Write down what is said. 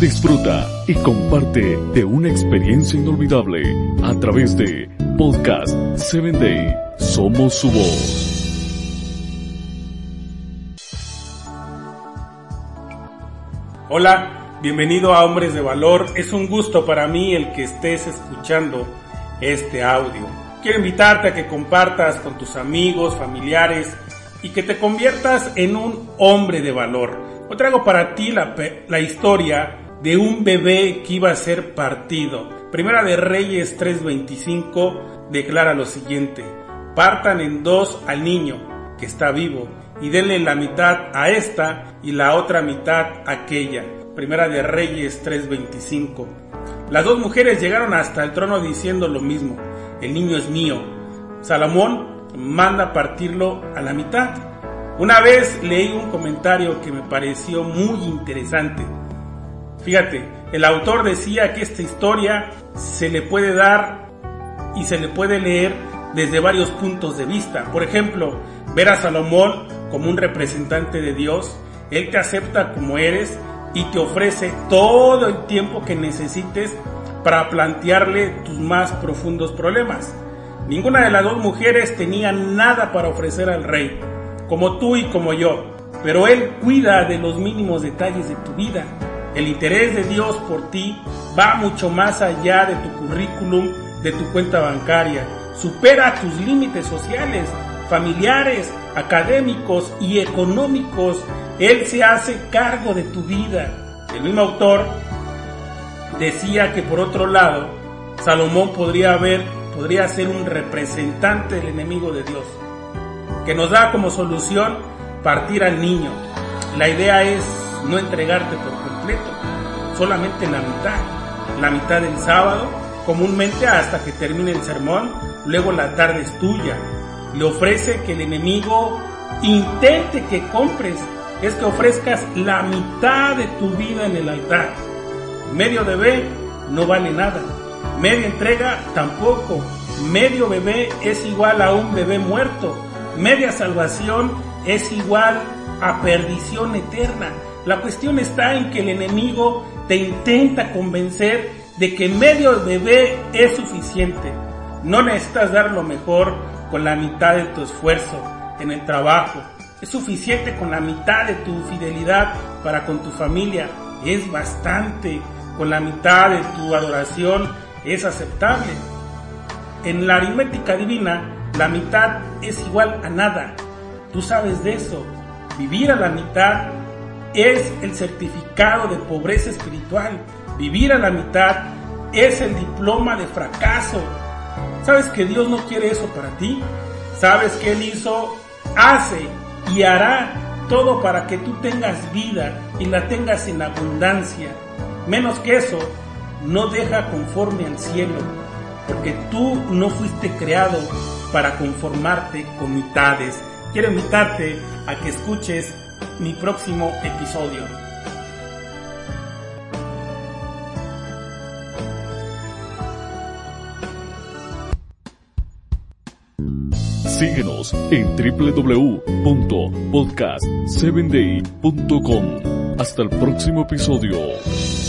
disfruta y comparte de una experiencia inolvidable a través de Podcast 7 Day. Somos su voz. Hola, bienvenido a Hombres de Valor. Es un gusto para mí el que estés escuchando este audio. Quiero invitarte a que compartas con tus amigos, familiares y que te conviertas en un hombre de valor. Hoy traigo para ti la, la historia de un bebé que iba a ser partido. Primera de Reyes 3:25 declara lo siguiente, partan en dos al niño que está vivo y denle la mitad a esta y la otra mitad a aquella. Primera de Reyes 3:25. Las dos mujeres llegaron hasta el trono diciendo lo mismo, el niño es mío. Salomón manda partirlo a la mitad. Una vez leí un comentario que me pareció muy interesante. Fíjate, el autor decía que esta historia se le puede dar y se le puede leer desde varios puntos de vista. Por ejemplo, ver a Salomón como un representante de Dios, Él te acepta como eres y te ofrece todo el tiempo que necesites para plantearle tus más profundos problemas. Ninguna de las dos mujeres tenía nada para ofrecer al rey, como tú y como yo, pero Él cuida de los mínimos detalles de tu vida. El interés de Dios por ti va mucho más allá de tu currículum, de tu cuenta bancaria, supera tus límites sociales, familiares, académicos y económicos. Él se hace cargo de tu vida. El mismo autor decía que por otro lado, Salomón podría haber, podría ser un representante del enemigo de Dios, que nos da como solución partir al niño. La idea es no entregarte por solamente la mitad, la mitad del sábado, comúnmente hasta que termine el sermón, luego la tarde es tuya, le ofrece que el enemigo intente que compres, es que ofrezcas la mitad de tu vida en el altar. Medio bebé no vale nada, media entrega tampoco, medio bebé es igual a un bebé muerto, media salvación es igual a perdición eterna. La cuestión está en que el enemigo te intenta convencer de que medio bebé es suficiente. No necesitas dar lo mejor con la mitad de tu esfuerzo en el trabajo. Es suficiente con la mitad de tu fidelidad para con tu familia. Es bastante. Con la mitad de tu adoración es aceptable. En la aritmética divina, la mitad es igual a nada. Tú sabes de eso. Vivir a la mitad es el certificado de pobreza espiritual. Vivir a la mitad es el diploma de fracaso. ¿Sabes que Dios no quiere eso para ti? ¿Sabes que Él hizo, hace y hará todo para que tú tengas vida y la tengas en abundancia? Menos que eso, no deja conforme al cielo, porque tú no fuiste creado para conformarte con mitades. Quiero invitarte a que escuches mi próximo episodio. Síguenos en www.podcast7day.com. Hasta el próximo episodio.